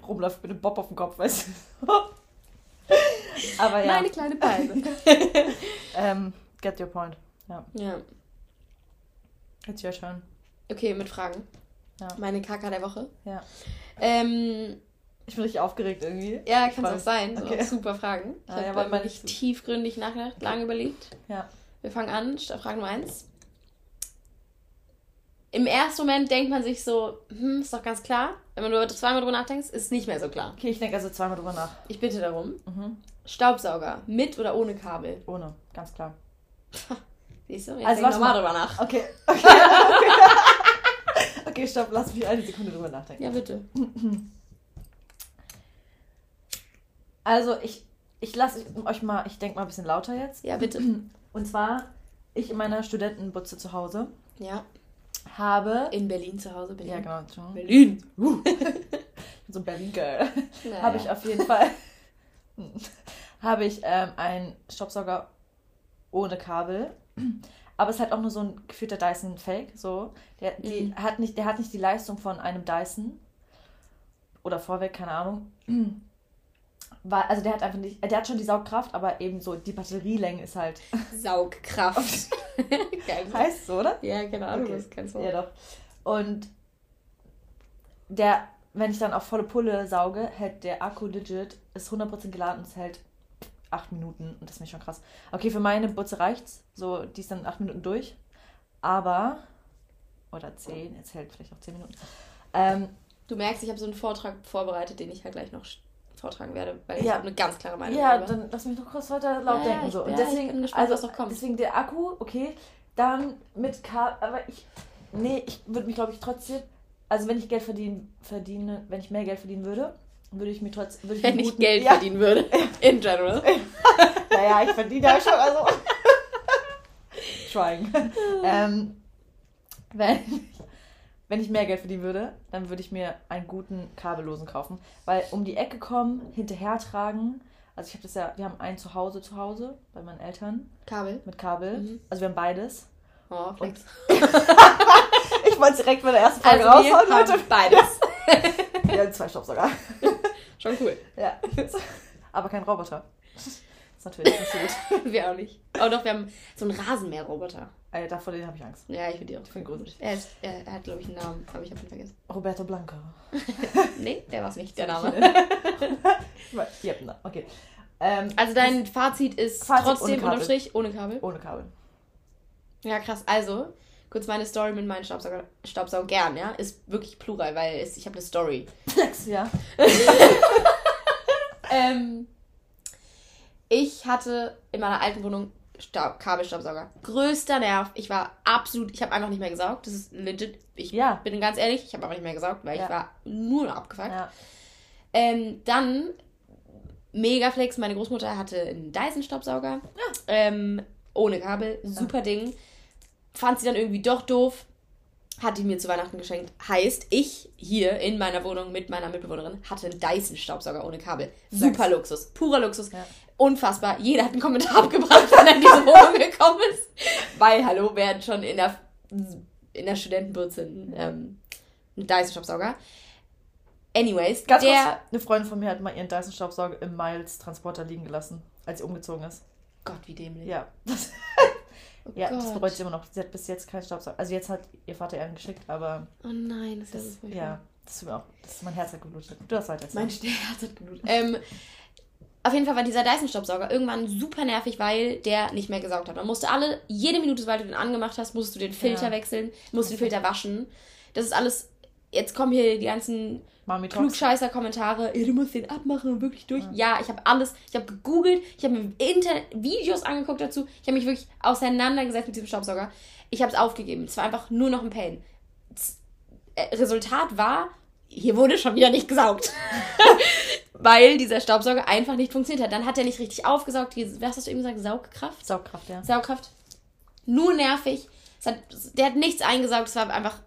rumläuft mit dem Bob auf dem Kopf, weißt du. Aber ja. Meine kleine Palme. ähm, get your point. Ja. ja. Jetzt ja schön. Okay, mit Fragen. Ja. Meine Kaka der Woche. Ja. Ähm, Ich bin richtig aufgeregt irgendwie. ja, kann es auch sein. So, Okay. Super Fragen. Ich Ah, ja, habe so- tiefgründig nachgedacht, lange überlegt. Ja. Wir fangen an. Frage Nummer eins. Im ersten Moment denkt man sich so, hm, ist doch ganz klar. Wenn man nur zweimal drüber nachdenkt, ist es nicht mehr so klar. Okay, ich denke also zweimal drüber nach. Ich bitte darum. Mhm. Staubsauger, mit oder ohne Kabel? Ohne, ganz klar. Siehst du? Jetzt Also denk nochmal ma- drüber nach. Okay. Okay. okay. okay, stopp, lass mich eine Sekunde drüber nachdenken. Ja, bitte. Also ich, ich lasse euch mal, ich denke mal ein bisschen lauter jetzt. Ja, bitte. Und zwar, ich in meiner Studentenbutze zu Hause Ja. Habe. In Berlin zu Hause bin Ja, genau. schon. Berlin. So ein Berlin-Girl. Naja. Habe ich auf jeden Fall. habe ich ähm, einen Staubsauger ohne Kabel. Aber es ist halt auch nur so ein geführter Dyson Fake. So. Der, die Mhm. hat nicht, der hat nicht die Leistung von einem Dyson. Oder Vorwerk, keine Ahnung. Weil, also der hat einfach nicht. Der hat schon die Saugkraft, aber eben so die Batterielänge ist halt. Saugkraft. Geil. Heißt so, oder? Ja, keine Ahnung, Okay. das kennst du. Ja, doch. Und der, wenn ich dann auf volle Pulle sauge, hält der Akku legit, ist 100% geladen und es hält 8 Minuten. Und das ist mir schon krass. Okay, für meine Butze reicht's. So, die ist dann 8 Minuten durch. Aber, oder 10, jetzt hält vielleicht auch 10 Minuten. Ähm, Du merkst, ich habe so einen Vortrag vorbereitet, den ich halt gleich noch vortragen werde, weil ich Ja. habe eine ganz klare Meinung ja, darüber. dann lass mich noch kurz weiter laut Ja, denken. ich- So. Und ich deswegen, gespannt, also, was noch kommt. deswegen der Akku, okay. Dann mit K, aber ich, nee, ich würde mich, glaube ich, trotzdem, also wenn ich Geld verdienen, verdiene, wenn ich mehr Geld verdienen würde, würde ich mir trotzdem, würde ich Wenn ich Geld ja, verdienen würde. In general. Naja, ich verdiene ja schon, also. Trying. ähm, wenn, wenn ich mehr Geld verdienen würde, dann würde ich mir einen guten kabellosen kaufen. Weil um die Ecke kommen, hinterher tragen. Also ich habe das ja, wir haben ein Zuhause zu Hause bei meinen Eltern Kabel. mit Kabel. Mhm. Also wir haben beides. Oh, flex. Ich wollte direkt bei der ersten Frage Also wir raushauen, Leute. haben beides. Wir haben zwei Staubsauger. Schon cool. Ja. Aber kein Roboter. Das ist natürlich nicht so gut. Wir auch nicht. Oh doch, wir haben so einen Rasenmäherroboter. Ey, davor den habe ich Angst. Ja, ich finde die auch. Ich finde gruselig. Er, ist, er, hat, glaube ich, einen Namen, aber ich habe ihn vergessen. Roberto Blanco. Nee, der war es nicht, der Name. ja, na, okay. Ähm, Also dein Fazit ist Fazit ohne trotzdem Kabel. unterm Strich ohne Kabel. ohne Kabel. Ja, krass. Also, kurz meine Story mit meinen Staubsauger, Staubsaugern, ja, ist wirklich plural, weil es, ich habe eine Story. Ja. Ähm, ich hatte in meiner alten Wohnung Staub, Kabelstaubsauger. Größter Nerv. Ich war absolut, ich habe einfach nicht mehr gesaugt. Das ist legit. Ich Ja. bin ganz ehrlich, ich habe einfach nicht mehr gesaugt, weil Ja. ich war nur noch abgefuckt. ja. Ähm, dann Megaflex, meine Großmutter hatte einen Dyson-Staubsauger. Ähm, ohne Kabel. Super Ding. Fand sie dann irgendwie doch doof. Hat die mir zu Weihnachten geschenkt. Heißt, ich hier in meiner Wohnung mit meiner Mitbewohnerin hatte einen Dyson-Staubsauger ohne Kabel. Super Luxus. Purer Luxus. Unfassbar. Jeder hat einen Kommentar abgebracht, wenn er in diese Wohnung gekommen ist. Weil, hallo, wir hatten schon in der, in der Studentenbutze einen, ähm, einen Dyson-Staubsauger. Anyways, Ganz der. kurz, eine Freundin von mir hat mal ihren Dyson-Staubsauger im Miles-Transporter liegen gelassen, als sie umgezogen ist. Gott, wie dämlich. Ja, das, Oh ja, das Gott. bereut sie immer noch. Sie hat bis jetzt keinen Staubsauger. Also jetzt hat ihr Vater ihr einen geschickt, aber Oh nein, das ist das, furchtbar. ja, das tut mir auch, das ist mein Herz hat geblutet. Du hast weiter Mein Herz hat geblutet. Ähm, auf jeden Fall war dieser Dyson-Staubsauger irgendwann super nervig, weil der nicht mehr gesaugt hat. Man musste alle, jede Minute, sobald du den angemacht hast, musst du den Filter Ja. wechseln, musst den Filter waschen. Das ist alles jetzt kommen hier die ganzen Klugscheißer-Kommentare. Du musst den abmachen und wirklich durch. Ja, ja ich habe alles, ich habe gegoogelt, ich habe mir Internet Videos angeguckt dazu. Ich habe mich wirklich auseinandergesetzt mit diesem Staubsauger. Ich habe es aufgegeben. Es war einfach nur noch ein Pain. Das äh, Resultat war, hier wurde schon wieder nicht gesaugt. Weil dieser Staubsauger einfach nicht funktioniert hat. Dann hat er nicht richtig aufgesaugt. Was hast du eben gesagt? Saugkraft? Saugkraft, ja. Saugkraft. Nur nervig. Hat, der hat nichts eingesaugt. Es war einfach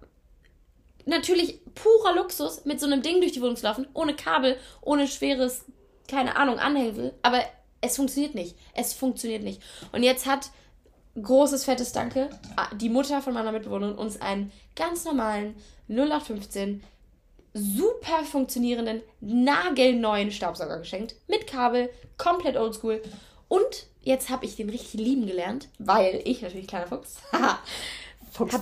natürlich purer Luxus, mit so einem Ding durch die Wohnung zu laufen. Ohne Kabel, ohne schweres, keine Ahnung, Anhängsel. Aber es funktioniert nicht. Es funktioniert nicht. Und jetzt hat großes, fettes Danke, die Mutter von meiner Mitbewohnerin uns einen ganz normalen 0815 super funktionierenden, nagelneuen Staubsauger geschenkt. Mit Kabel, komplett oldschool. Und jetzt habe ich den richtig lieben gelernt, weil ich natürlich kleiner Fuchs habe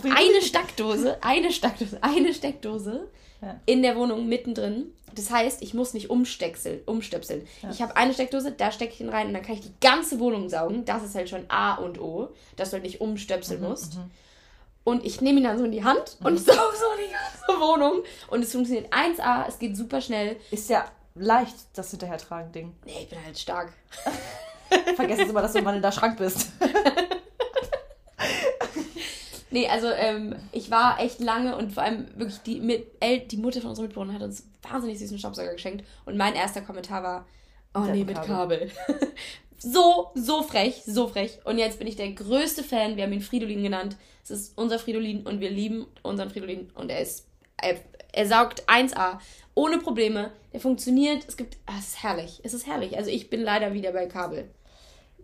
eine Steckdose, eine Steckdose, eine Steckdose ja. in der Wohnung mittendrin. Das heißt, ich muss nicht umsteckseln, umstöpseln. Ja. Ich habe eine Steckdose, da stecke ich ihn rein und dann kann ich die ganze Wohnung saugen. Das ist halt schon A und O, dass du halt nicht umstöpseln mhm, musst. Mhm. Und ich nehme ihn dann so in die Hand mhm. und sauge so die ganze Wohnung. Und es funktioniert 1A, es geht super schnell. Ist ja leicht, das Hinterhertragen-Ding. Nee, ich bin halt stark. Vergessen Sie mal, dass du mal in der Schrank bist. nee, also ähm, ich war echt lange und vor allem wirklich die, mit, die Mutter von unserer Mitbewohnerin hat uns wahnsinnig süßen Staubsauger geschenkt. Und mein erster Kommentar war, oh nee, mit Kabel. Kabel. So, so frech, so frech. Und jetzt bin ich der größte Fan. Wir haben ihn Fridolin genannt. Es ist unser Fridolin und wir lieben unseren Fridolin. Und er ist, er, er saugt 1A. Ohne Probleme. Der funktioniert. Es gibt, ah, es ist herrlich. Es ist herrlich. Also ich bin leider wieder bei Kabel.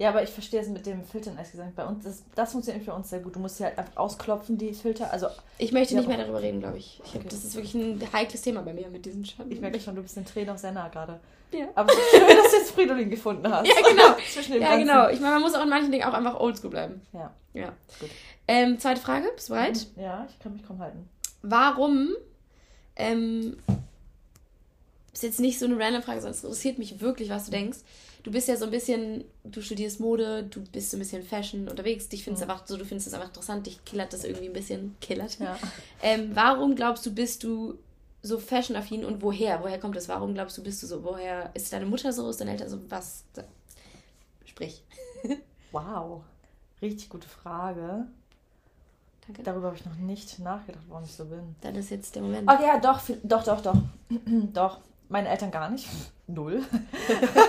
Ja, aber ich verstehe es mit dem Filtern ehrlich gesagt. Bei uns, das, das funktioniert für uns sehr gut. Du musst sie halt einfach ausklopfen, die Filter. Also, ich möchte nicht mehr darüber reden, glaube ich. ich hab, okay. Das ist wirklich ein heikles Thema bei mir mit diesen Schatten. Ich merke schon, du bist den Tränen auch sehr nah gerade. Ja. Aber es ist schön, dass du jetzt Fridolin gefunden hast. Ja, genau. Zwischen den ja, Ganzen. genau. Ich meine, man muss auch in manchen Dingen auch einfach oldschool bleiben. Ja. Ja. Gut. Ähm, zweite Frage, bist du bereit? Ja, ich kann mich kaum halten. Warum, ähm, ist jetzt nicht so eine random Frage, sondern es interessiert mich wirklich, was du denkst du bist ja so ein bisschen, du studierst Mode, du bist so ein bisschen Fashion unterwegs. Ich finde es mhm. einfach so, du findest es einfach interessant, dich killert das irgendwie ein bisschen, killert. Ja. Ähm, warum glaubst du, bist du so fashion-affin und woher? Woher kommt das? Warum glaubst du, bist du so? Woher ist deine Mutter so? Ist deine Eltern so? Was? Sprich. wow. Richtig gute Frage. Danke. Darüber habe ich noch nicht nachgedacht, warum ich so bin. Dann ist jetzt der Moment. Okay, ja, doch, doch, doch, doch. doch. Meine Eltern gar nicht. Null.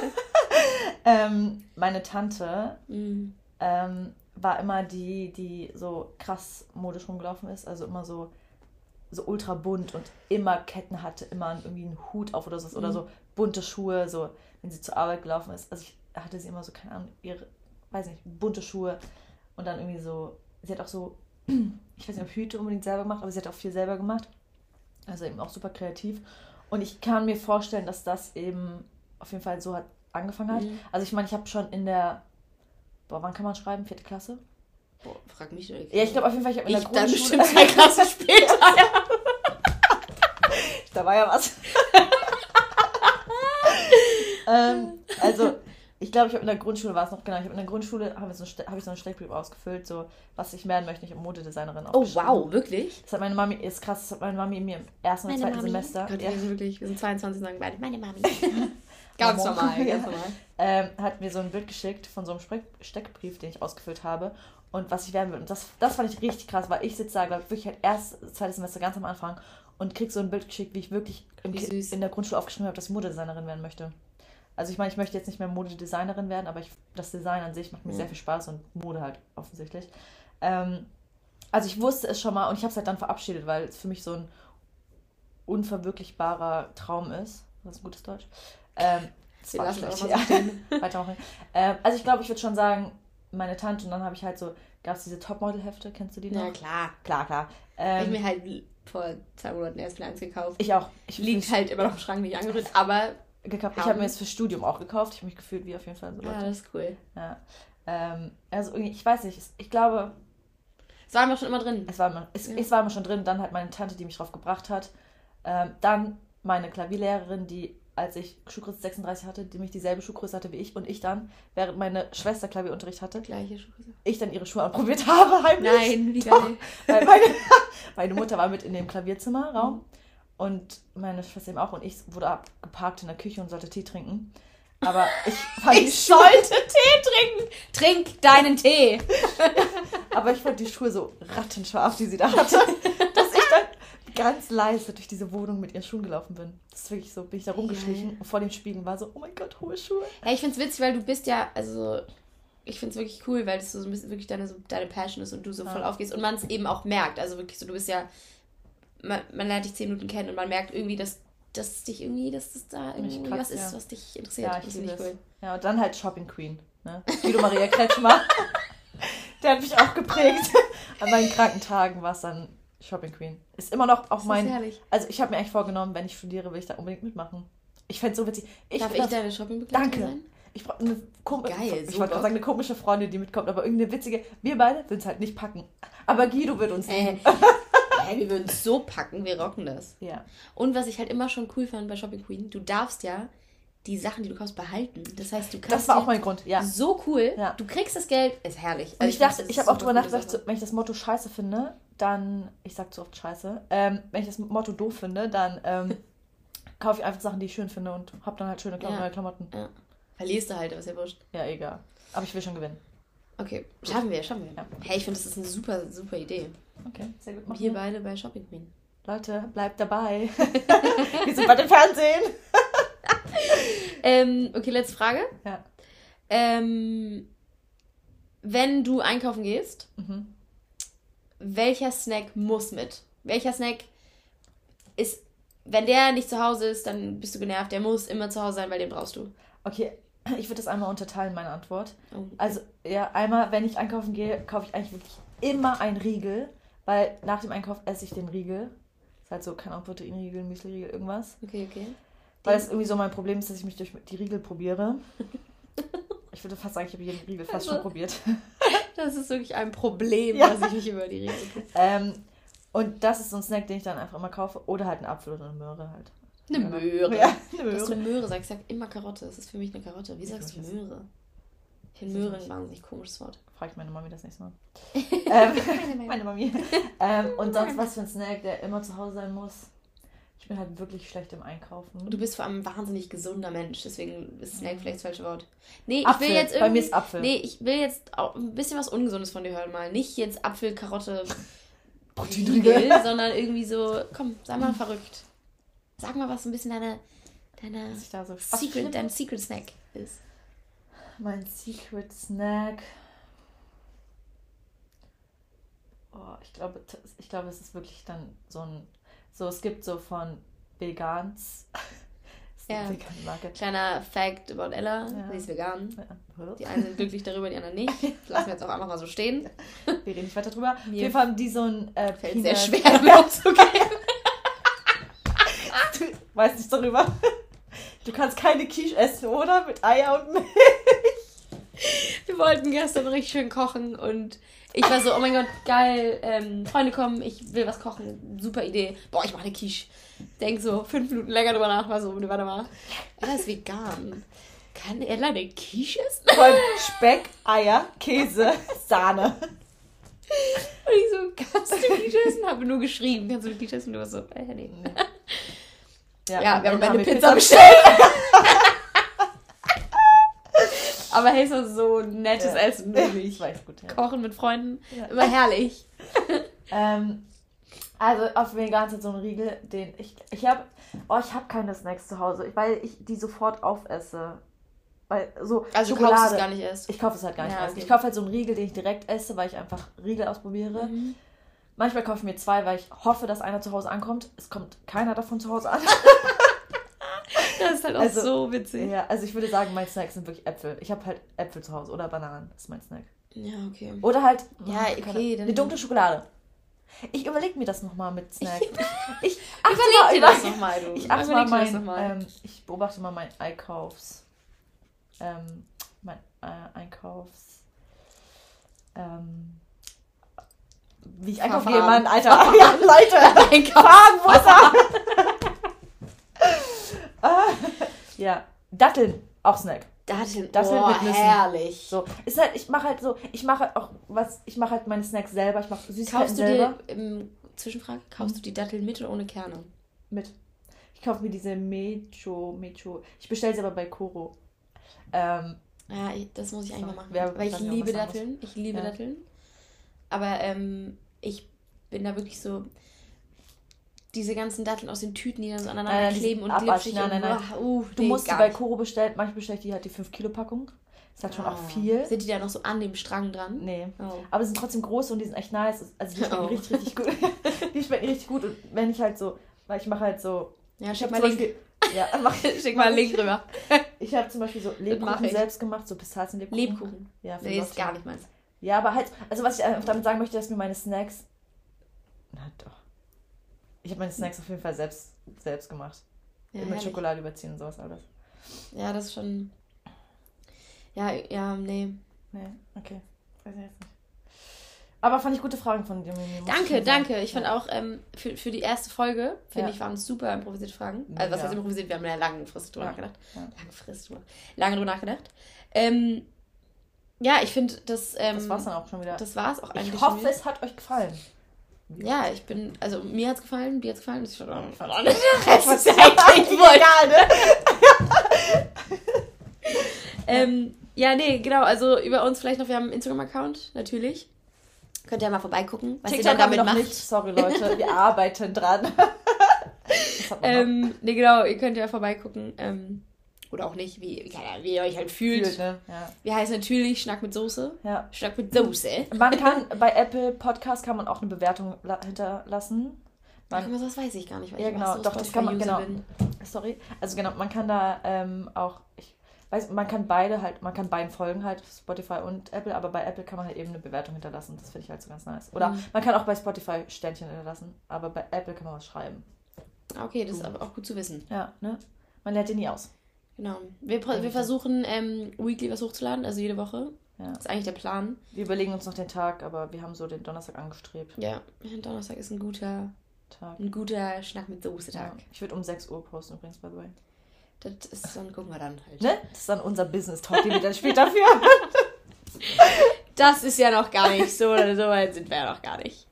ähm, meine Tante mhm. ähm, war immer die, die so krass modisch rumgelaufen ist. Also immer so, so ultra bunt und immer Ketten hatte, immer irgendwie einen Hut auf oder so. Mhm. Oder so bunte Schuhe, so wenn sie zur Arbeit gelaufen ist. Also ich hatte sie immer so, keine Ahnung, ihre, weiß nicht, bunte Schuhe. Und dann irgendwie so, sie hat auch so, ich weiß nicht, ob Hüte unbedingt selber gemacht, aber sie hat auch viel selber gemacht. Also eben auch super kreativ. Und ich kann mir vorstellen, dass das eben auf jeden Fall so hat angefangen hat. Mhm. Also ich meine, ich habe schon in der, boah, wann kann man schreiben? Vierte Klasse? Boah, frag mich nicht. Ja, ich glaube auf jeden Fall, ich habe in der ich Grundschule... Dann bestimmt zwei Klassen später. da war ja was. ähm, also ich glaube, ich habe in der Grundschule war es noch genau. Ich habe in der Grundschule habe so hab ich so einen Steckbrief ausgefüllt, so was ich werden möchte, ich habe Modedesignerin Oh wow, wirklich? Das hat meine Mami ist krass, das hat meine Mami mir im ersten oder zweiten Mami. Semester. Gott, ja. wir sind wirklich, wir sind 22 sagen beide meine Mami. Ganz normal, ganz normal. Ähm, hat mir so ein Bild geschickt von so einem Steckbrief, den ich ausgefüllt habe. Und was ich werden will. Und das, das fand ich richtig krass, weil ich sitze da, glaube ich, wirklich halt erst zweites Semester ganz am Anfang und krieg so ein Bild geschickt, wie ich wirklich im, in der Grundschule aufgeschrieben habe, dass ich Modedesignerin werden möchte. Also ich meine, ich möchte jetzt nicht mehr Modedesignerin werden, aber ich, das Design an sich macht mir ja. sehr viel Spaß und Mode halt offensichtlich. Ähm, also ich wusste es schon mal und ich habe es halt dann verabschiedet, weil es für mich so ein unverwirklichbarer Traum ist. Das ist ein gutes Deutsch. Ähm, das war schlecht. Ja. Weitermachen. Ähm, also ich glaube, ich würde schon sagen, meine Tante und dann habe ich halt so, gab es diese Topmodel-Hefte, kennst du die noch? Ja, klar. Klar, klar. Ähm, ich mir halt vor zwei Monaten erst wieder eins gekauft. Ich auch. Ich Liegt halt immer noch im Schrank nicht angerührt, aber... Gekauft. Ich habe mir jetzt fürs Studium auch gekauft. Ich habe mich gefühlt wie auf jeden Fall so Leute. Ja, das ist cool. Ja. Ähm, also ich weiß nicht, ich glaube... Es war immer schon immer drin. Es war immer, es, ja. es war immer schon drin. Dann halt meine Tante, die mich drauf gebracht hat. Ähm, dann meine Klavierlehrerin, die als ich Schuhgröße 36 hatte, die mich dieselbe Schuhgröße hatte wie ich und ich dann, während meine Schwester Klavierunterricht hatte, gleiche Schuhgröße. ich dann ihre Schuhe anprobiert habe, heimlich. Nein, wie geil. Weil meine, meine Mutter war mit in dem Klavierzimmerraum Und meine Schwester eben auch. Und ich wurde abgeparkt in der Küche und sollte Tee trinken. Aber ich fand die Ich Schuhe, sollte Tee trinken. Trink deinen Tee. aber ich fand die Schuhe so rattenscharf, die sie da hatte, ganz leise durch diese Wohnung mit ihren Schuhen gelaufen bin. Das ist wirklich so, bin ich da rumgeschlichen und vor dem Spiegel war so, oh mein Gott, hohe Schuhe. Ja, ich find's witzig, weil du bist ja, also ich find's wirklich cool, weil das so ein bisschen wirklich deine, so, deine Passion ist und du so Ja. voll aufgehst und man es eben auch merkt. Also wirklich so, du bist ja, man, man lernt dich zehn Minuten kennen und man merkt irgendwie, dass, dass dich irgendwie, dass das da irgendwie kratzt, was ist, ja. was dich interessiert. Ja, ich das liebe cool. Ja, und dann halt Shopping Queen. Ne? Guido Maria Kretschmer. Der hat mich auch geprägt. An meinen kranken Tagen war es dann Shopping Queen. Ist immer noch auch mein. herrlich. Also ich habe mir eigentlich vorgenommen, wenn ich studiere, will ich da unbedingt mitmachen. Ich fände es so witzig. Ich Darf ich das- deine Shoppingbegleitung Danke. sein? Ich brauche eine kom Geil, Ich wollte gerade sagen, eine komische Freundin, die mitkommt, aber irgendeine witzige. Wir beide würden es halt nicht packen. Aber Guido wird uns Äh, hey, wir würden es so packen, wir rocken das. Ja. Und was ich halt immer schon cool fand bei Shopping Queen, du darfst ja die Sachen, die du kaufst, behalten. Das heißt, du kannst Das war auch mein Grund, ja. so cool. Ja. Du kriegst das Geld, ist herrlich. Und ich finde, dachte, ich habe auch drüber nachgedacht, wenn ich das Motto scheiße finde, dann, ich sag zu oft scheiße, ähm, wenn ich das Motto doof finde, dann ähm, kaufe ich einfach Sachen, die ich schön finde und habe dann halt schöne Klam Ja. neue Klamotten. Ja. Verlierst du halt, ist ja wurscht. Ja, egal. Aber ich will schon gewinnen. Okay, schaffen wir, schaffen wir. Ja. Hey, ich finde, das ist eine super, super Idee. Okay, sehr gut. Wir. beide bei Shopping Queen. Leute, bleibt dabei. wir sind bei dem Fernsehen. Ähm, okay, letzte Frage. Ja. Ähm, wenn du einkaufen gehst, Mhm. Welcher Snack muss mit? Welcher Snack ist, wenn der nicht zu Hause ist, dann bist du genervt. Der muss immer zu Hause sein, weil den brauchst du. Okay, ich würde das einmal unterteilen, meine Antwort. Oh. Also, ja, einmal, wenn ich einkaufen gehe, kaufe ich eigentlich wirklich immer einen Riegel, weil nach dem Einkauf esse ich den Riegel. Ist halt so, keine Ahnung, Proteinriegel, Müsliriegel, irgendwas. Okay, okay. Weil es irgendwie so mein Problem ist, dass ich mich durch die Riegel probiere. Ich würde fast sagen, ich habe jeden Riegel fast Also- schon probiert. Das ist wirklich ein Problem, Ja. dass ich mich über die. Okay. Ähm, und das ist so ein Snack, den ich dann einfach immer kaufe. Oder halt ein Apfel oder eine Möhre halt. Eine Möhre. Ja, eine Dass du Möhre. Möhre sagst, ich sag immer Karotte. Das ist für mich eine Karotte. Wie sagst du. Möhre? Ich finde Möhre ein wahnsinnig komisches Wort. Frag ich meine Mami das nächste Mal. ähm, meine Mami. Ähm, und sonst was für ein Snack, der immer zu Hause sein muss. Ich bin halt wirklich schlecht im Einkaufen. Du bist vor allem ein wahnsinnig gesunder Mensch, deswegen ist Snack vielleicht das falsche Wort. Nee, ich Apfel. will jetzt Bei irgendwie. mir ist Apfel. Nee, ich will jetzt auch ein bisschen was Ungesundes von dir hören mal. Nicht jetzt Apfel, Karotte. Riegel, sondern irgendwie so, komm, sei mal verrückt. Sag mal, was ein bisschen deine, deine ich so Secret, dein Secret Snack ist. Mein Secret Snack. Oh, ich glaube, ich glaube, es ist wirklich dann so ein. So, es gibt so von Vegans. Ja. Kleiner Fact about Ella, Ja. sie ist vegan. Ja. Die einen sind glücklich darüber, die anderen nicht. Das lassen wir jetzt auch einfach mal so stehen. Wir reden nicht weiter drüber. Auf Mir jeden Fall haben die so ein äh, Fällt Peanut- sehr schwer, damit umzugehen. Du weißt nichts darüber. Du kannst keine Quiche essen, oder? Mit Eier und Milch. Wir wollten gestern richtig schön kochen und ich war so, oh mein Gott, geil, ähm, Freunde kommen, ich will was kochen, super Idee. Boah, ich mache eine Quiche. Denk so fünf Minuten länger drüber nach, war so, warte mal. Er ist vegan. Kann er eine Quiche essen? Allem Speck, Eier, Käse, Sahne. Und ich so, kannst du Quiche essen? Habe nur geschrieben, kannst du Quiche essen? Und du warst so, äh, nee. Ja, und wir haben eine wir Pizza bestellt. Aber hey, war so ein nettes Ja. Essen, wirklich. Ich weiß gut, ja. Kochen mit Freunden, Ja. immer herrlich. Ähm, also auf Vegans hat so ein Riegel, den ich ich habe oh ich habe keine Snacks zu Hause, weil ich die sofort aufesse. Weil so Also du Schokolade. kaufst es gar nicht erst. Ich kaufe es halt gar nicht Ja, erst. okay. Ich kaufe halt so einen Riegel, den ich direkt esse, weil ich einfach Riegel ausprobiere. Mhm. Manchmal kaufe ich mir zwei, weil ich hoffe, dass einer zu Hause ankommt. Es kommt keiner davon zu Hause an. Das ist halt auch Also, so witzig. ja, also ich würde sagen, mein Snack sind wirklich Äpfel. Ich habe halt Äpfel zu Hause oder Bananen. Das ist mein Snack. Ja, okay. Oder halt Ja, hm, okay, keine- dann- eine dunkle Schokolade. Ich überlege mir das nochmal mit Snack. Ich, ich achte mal dir das nochmal, du. Ich achte mal mein, noch mal. ähm, ich beobachte mal mein Einkaufs, ähm, mein äh, Einkaufs, ähm, wie ich einkaufen gehe. Mann, Alter. Ja, Leute. Einkauf. Fragen, wo ist er? Ah, ja, Datteln, auch Snack. Datteln, Datteln oh, mit Nüssen. herrlich. So, ist halt, ich mache halt so, ich mache halt auch was, ich mache halt meine Snacks selber, ich mache Süßigkeiten Kaufst du selber. dir, im Zwischenfrage, kaufst du die Datteln mit oder ohne Kerne? Mit. Ich kaufe mir diese Mecho, Mecho. Ich bestelle sie aber bei Koro. Ähm, Ja, ich, das muss ich eigentlich mal machen. wer- weil ich liebe Datteln. Ich liebe Ja. Datteln. Aber ähm, ich bin da wirklich so. Diese ganzen Datteln aus den Tüten, die dann so aneinander Nein, nein, kleben und glitschig und Nein, nein, uah, uh, du nee, musst die bei. Koro bestellen. Manchmal bestelle ich die halt die 5-Kilo-Packung. Ist halt schon auch Ah. viel. Sind die da noch so an dem Strang dran? Nee. Oh. Aber sie sind trotzdem groß und die sind echt nice. Also die schmecken Oh. richtig, richtig gut. die schmecken richtig gut. Und wenn ich halt so, weil ich mache halt so. Ja, Ich schick habe mal Link. Beispiel. Ja, mach, Schick mal einen Link rüber. ich habe zum Beispiel so Lebkuchen selbst gemacht, so Pistazienlebkuchen. Lebkuchen. Ja, Nee, ist gar nicht meins. Ja, aber halt, also was ich einfach damit sagen möchte, dass mir meine Snacks. Na doch. Ich habe meine Snacks auf jeden Fall selbst, selbst gemacht. Ja, Mit. Schokolade überziehen und sowas alles. ja, das ist schon. Ja, ja, nee. Nee, okay. Weiß ich jetzt nicht. Aber fand ich gute Fragen von dir, Danke, danke. Ich fand auch ähm, für, für die erste Folge, finde Ja. ich, waren es super improvisierte Fragen. Also, was Ja. heißt improvisiert? Wir haben ja langfristig drüber Ja. nachgedacht. Ja. Langfristig drüber. Lange drüber nachgedacht. Ähm, ja, ich finde, das. Ähm, Das war's dann auch schon wieder. Das war's auch eigentlich. ich hoffe, es hat euch gefallen. Ja, ich bin. Also, mir hat's gefallen, dir hat's gefallen. Das ist schon alles. Was Das ist ist eigentlich egal, ne? Ähm, ja, nee, genau. Also, über uns vielleicht noch. Wir haben einen Instagram-Account, natürlich. Könnt ihr mal vorbeigucken, was ihr TikTok wir damit noch macht. nicht. Sorry, Leute. Wir arbeiten dran. Ähm, nee, genau, ihr könnt ja vorbeigucken. Ähm, oder auch nicht, wie, Ahnung, wie ihr euch halt fühlt. Fühlt, ne? Ja. Wir heißen natürlich Schnack mit Soße. ja. Schnack mit Soße. Man kann bei Apple Podcast kann man auch eine Bewertung la- hinterlassen. Ach, Man, das weiß ich gar nicht, weil Ja, ich genau, so doch, das kann man- genau. bin. sorry. Also genau, man kann da ähm, auch, ich weiß, man kann beide halt, man kann beiden folgen halt, Spotify und Apple, aber bei Apple kann man halt eben eine Bewertung hinterlassen. Das finde ich halt so ganz nice. Oder Mhm. man kann auch bei Spotify Sternchen hinterlassen, aber bei Apple kann man was schreiben. Okay, das ist aber auch gut zu wissen. Ja, ne? Man lernt den nie aus. Genau. Wir, wir versuchen, ähm, weekly was hochzuladen, also jede Woche. Ja. Das ist eigentlich der Plan. Wir überlegen uns noch den Tag, aber wir haben so den Donnerstag angestrebt. Ja, Donnerstag ist ein guter, Tag. ein guter Schnack mit Ja. Soße-Tag. Ich würde um 6 Uhr posten übrigens, by the way. Das ist dann, gucken wir dann halt. Ne? Das ist dann unser Business-Talk, den wir dann später führen. Das ist ja noch gar nicht so, oder so weit sind wir ja noch gar nicht.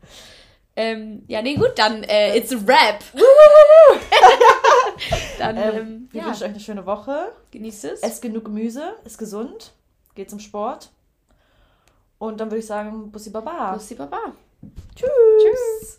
Ähm, ja, nee, gut, dann äh, it's a rap. dann Ähm, ähm, wir ja, wünschen euch eine schöne Woche. genießt es. Esst genug Gemüse, ist gesund, geht zum Sport. Und dann würde ich sagen, Bussi Baba. Bussi Baba. Tschüss. Tschüss.